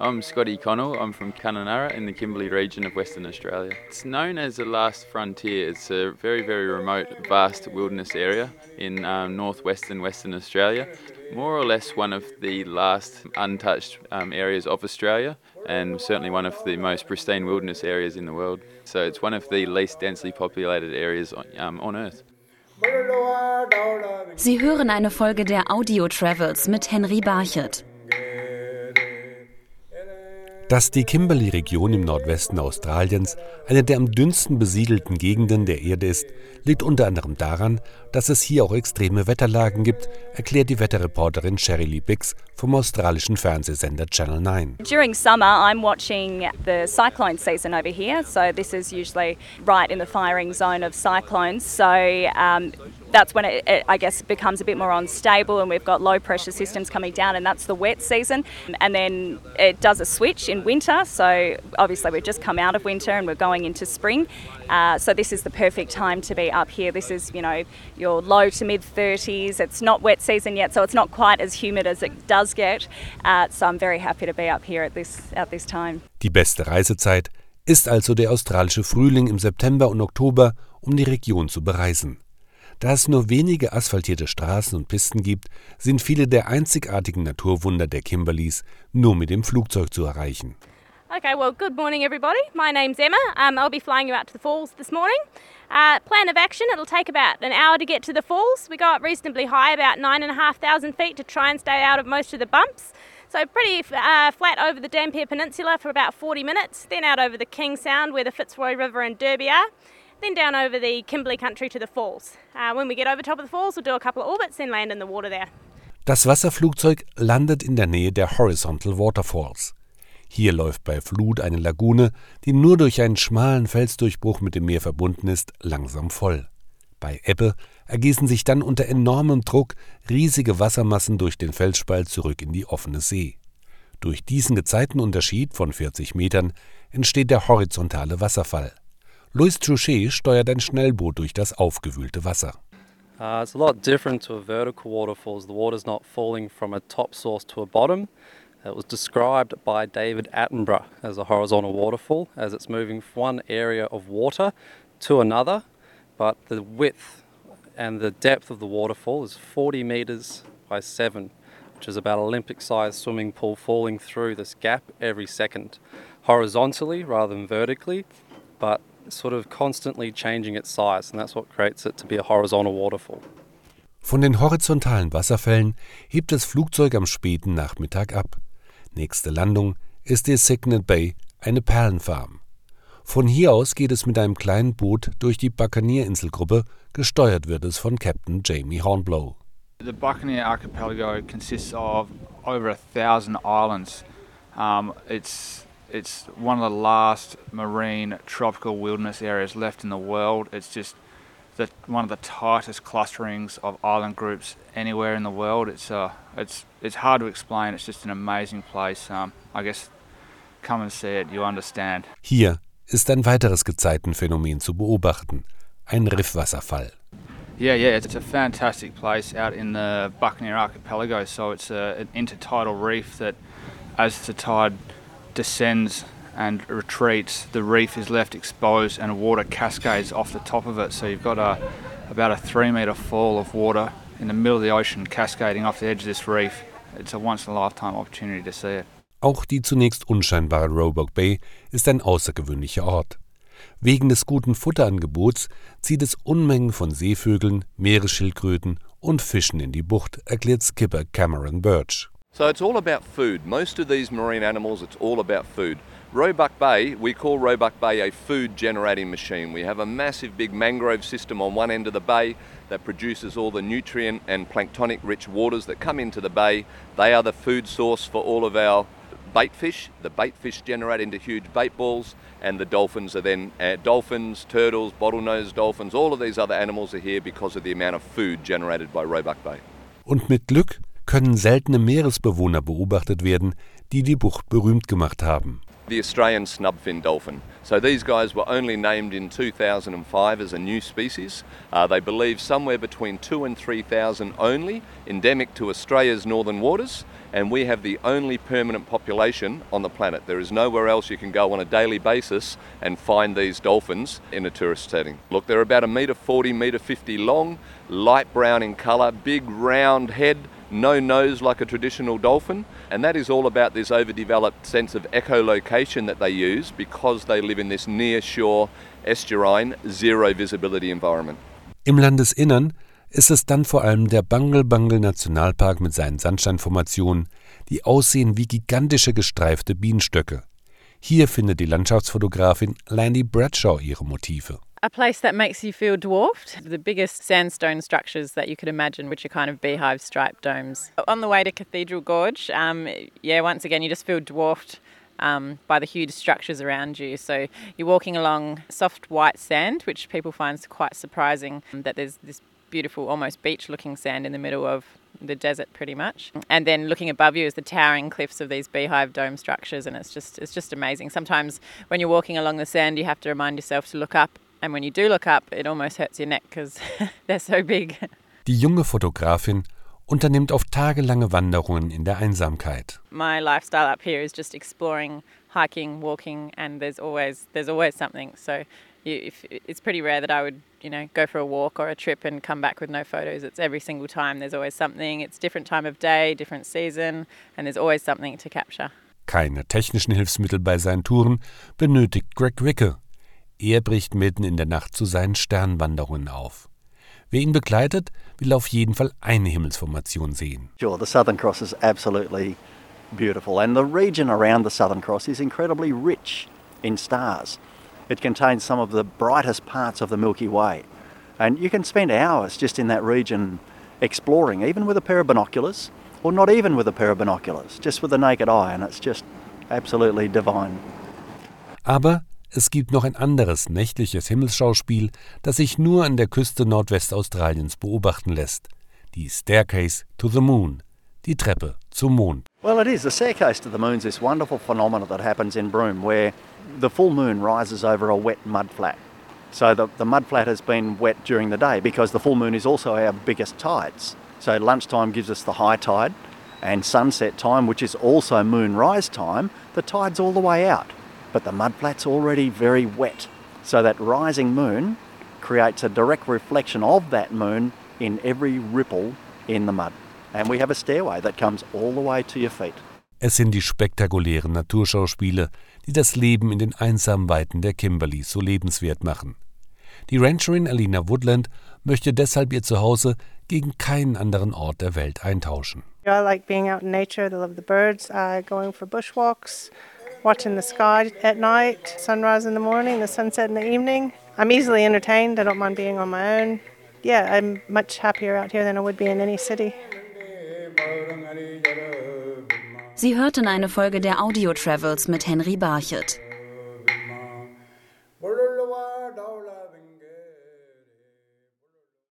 I'm Scotty Connell. I'm from Kununurra in the Kimberley region of Western Australia. It's known as the last frontier. It's a very, very remote, vast wilderness area in um, northwestern Western Australia. More or less one of the last untouched um, areas of Australia and certainly one of the most pristine wilderness areas in the world. So it's one of the least densely populated areas on, um, on Earth. Sie hören eine Folge der Audio Travels mit Henry Barchet. Dass die Kimberley-Region im Nordwesten Australiens eine der am dünnsten besiedelten Gegenden der Erde ist, liegt unter anderem daran, dass es hier auch extreme Wetterlagen gibt, erklärt die Wetterreporterin Sherry Lee Bix vom australischen Fernsehsender Channel 9. During summer I'm watching the cyclone season over here, so this is usually right in the firing zone of cyclones. So um, that's when it, it, I guess, becomes a bit more unstable, and we've got low pressure systems coming down, and that's the wet season. And then it does a switch in winter. So obviously, we've just come out of winter and we're going into spring. Uh, so this is the perfect time to be up here. This is, you know, your low to mid 30s. It's not wet season yet, so it's not quite as humid as it does get. Uh, so I'm very happy to be up here at this at this time. Die beste Reisezeit ist also der australische Frühling im September und Oktober, um die Region zu bereisen. Da es nur wenige asphaltierte Straßen und Pisten gibt, sind viele der einzigartigen Naturwunder der Kimberleys nur mit dem Flugzeug zu erreichen. Okay, well, good morning, everybody. My name's Emma. Um, I'll be flying you out to the falls this morning. Uh, plan of action it'll take about an hour to get to the falls. We go up reasonably high, about 9,500 feet, to try and stay out of most of the bumps. So, pretty uh, flat over the Dampier Peninsula for about 40 minutes, then out over the King Sound where the Fitzroy River and Derby are then down over the Kimberley country to the falls. Uh, when we get over top of the falls, we'll do a couple of orbits, then land in the water there. Das Wasserflugzeug landet in der Nähe der Horizontal Waterfalls. Hier läuft bei Flut eine Lagune, die nur durch einen schmalen Felsdurchbruch mit dem Meer verbunden ist, langsam voll. Bei Ebbe ergießen sich dann unter enormem Druck riesige Wassermassen durch den Felsspalt zurück in die offene See. Durch diesen Gezeitenunterschied von 40 Metern entsteht der horizontale Wasserfall. Luis Trochet steuert ein Schnellboot durch das aufgewühlte Wasser. Uh, it's a lot different to a vertical waterfall. The water's not falling from a top source to a bottom. It was described by David Attenborough as a horizontal waterfall, as it's moving from one area of water to another, but the width and the depth of the waterfall is 40 metres by 7, which is about Olympic sized swimming pool falling through this gap every second, horizontally rather than vertically, but sort of constantly changing its size, and that's what creates it to be a horizontal waterfall. Von den horizontalen Wasserfällen hebt das Flugzeug am späten Nachmittag ab. Nächste Landung ist die Signet Bay, eine Perlenfarm. Von hier aus geht es mit einem kleinen Boot durch die Buccaneer-Inselgruppe, gesteuert wird es von Captain Jamie Hornblow. The Buccaneer Archipelago consists of over a thousand islands. Um, it's It's one of the last marine tropical wilderness areas left in the world. It's just the, one of the tightest clusterings of island groups anywhere in the world. It's uh, it's it's hard to explain. It's just an amazing place. Um, I guess come and see it, you understand. Hier ist ein weiteres Gezeitenphänomen zu beobachten: ein Riffwasserfall. Yeah, yeah, it's a fantastic place out in the Buccaneer Archipelago. So it's a, an intertidal reef that, as the tide descends and retreats, the reef is left exposed and water cascades off the top of it. So you've got a, about a three metre fall of water in the middle of the ocean cascading off the edge of this reef. It's a once in a lifetime opportunity to see it. Auch die zunächst unscheinbare Roebuck Bay ist ein außergewöhnlicher Ort. Wegen des guten Futterangebots zieht es Unmengen von Seevögeln, Meeresschildkröten und Fischen in die Bucht, erklärt Skipper Cameron Birch. So it's all about food. Most of these marine animals, it's all about food. Roebuck Bay, we call Roebuck Bay a food generating machine. We have a massive big mangrove system on one end of the bay that produces all the nutrient and planktonic rich waters that come into the bay. They are the food source for all of our bait fish. The bait fish generate into huge bait balls, and the dolphins are then uh, dolphins, turtles, bottlenose dolphins, all of these other animals are here because of the amount of food generated by Roebuck Bay. Und mit Glück können seltene Meeresbewohner beobachtet werden, die die Bucht berühmt gemacht haben. the Australian snubfin dolphin. So these guys were only named in 2005 as a new species. Uh, they believe somewhere between two and 3,000 only, endemic to Australia's northern waters, and we have the only permanent population on the planet. There is nowhere else you can go on a daily basis and find these dolphins in a tourist setting. Look, they're about a metre 40, metre 50 long, light brown in colour, big round head, no nose like a traditional dolphin, and that is all about this overdeveloped sense of echolocation that they use because they live in this near shore estuarine zero visibility environment. Im Landesinnern ist es dann vor allem der Bangle-Bangle-Nationalpark mit seinen Sandsteinformationen, die aussehen wie gigantische gestreifte Bienenstöcke. Hier findet die Landschaftsfotografin Landy Bradshaw ihre Motive. A place that makes you feel dwarfed. The biggest sandstone structures that you could imagine, which are kind of beehive striped domes. On the way to Cathedral Gorge, um, yeah, once again, you just feel dwarfed um, by the huge structures around you. So you're walking along soft white sand, which people find quite surprising that there's this beautiful, almost beach looking sand in the middle of the desert pretty much. And then looking above you is the towering cliffs of these beehive dome structures and it's just it's just amazing. Sometimes when you're walking along the sand you have to remind yourself to look up and when you do look up it almost hurts your neck because they're so big. Die junge Fotografin unternimmt auf tagelange Wanderungen in der Einsamkeit. My lifestyle up here is just exploring, hiking, walking and there's always there's always something. So you, if, it's pretty rare that I would, you know, go for a walk or a trip and come back with no photos. It's every single time. There's always something. It's different time of day, different season, and there's always something to capture. Keine technischen Hilfsmittel bei seinen Touren benötigt Greg Wicke. Er bricht mitten in der Nacht zu seinen Sternwanderungen auf. Wer ihn begleitet, will auf jeden Fall eine Himmelsformation sehen. Sure, the Southern Cross is absolutely beautiful, and the region around the Southern Cross is incredibly rich in stars. It contains some of the brightest parts of the Milky Way. And you can spend hours just in that region exploring, even with a pair of binoculars, or not even with a pair of binoculars, just with the naked eye, and it's just absolutely divine. Aber es gibt noch ein anderes nächtliches Himmelsschauspiel, das sich nur an der Küste Nordwestaustraliens beobachten lässt. Die Staircase to the Moon, die Treppe zum Mond. Well, it is. The staircase to the moon is this wonderful phenomenon that happens in Broome where the full moon rises over a wet mud flat. So the, the mud flat has been wet during the day because the full moon is also our biggest tides. So lunchtime gives us the high tide, and sunset time, which is also moonrise time, the tide's all the way out. But the mud flat's already very wet. So that rising moon creates a direct reflection of that moon in every ripple in the mud. And we have a stairway that comes all the way to your feet. Es sind die spektakulären Naturschauspiele, die das Leben in den einsamen Weiten der Kimberley so lebenswert machen. Die Rancherin Alina Woodland möchte deshalb ihr Zuhause gegen keinen anderen Ort der Welt eintauschen. I like being out in nature. I love the birds. Uh, going for bushwalks, watching the sky at night, sunrise in the morning, the sunset in the evening. I'm easily entertained. I don't mind being on my own. Yeah, I'm much happier out here than I would be in any city. Sie hörten eine Folge der Audio Travels mit Henry Barchet.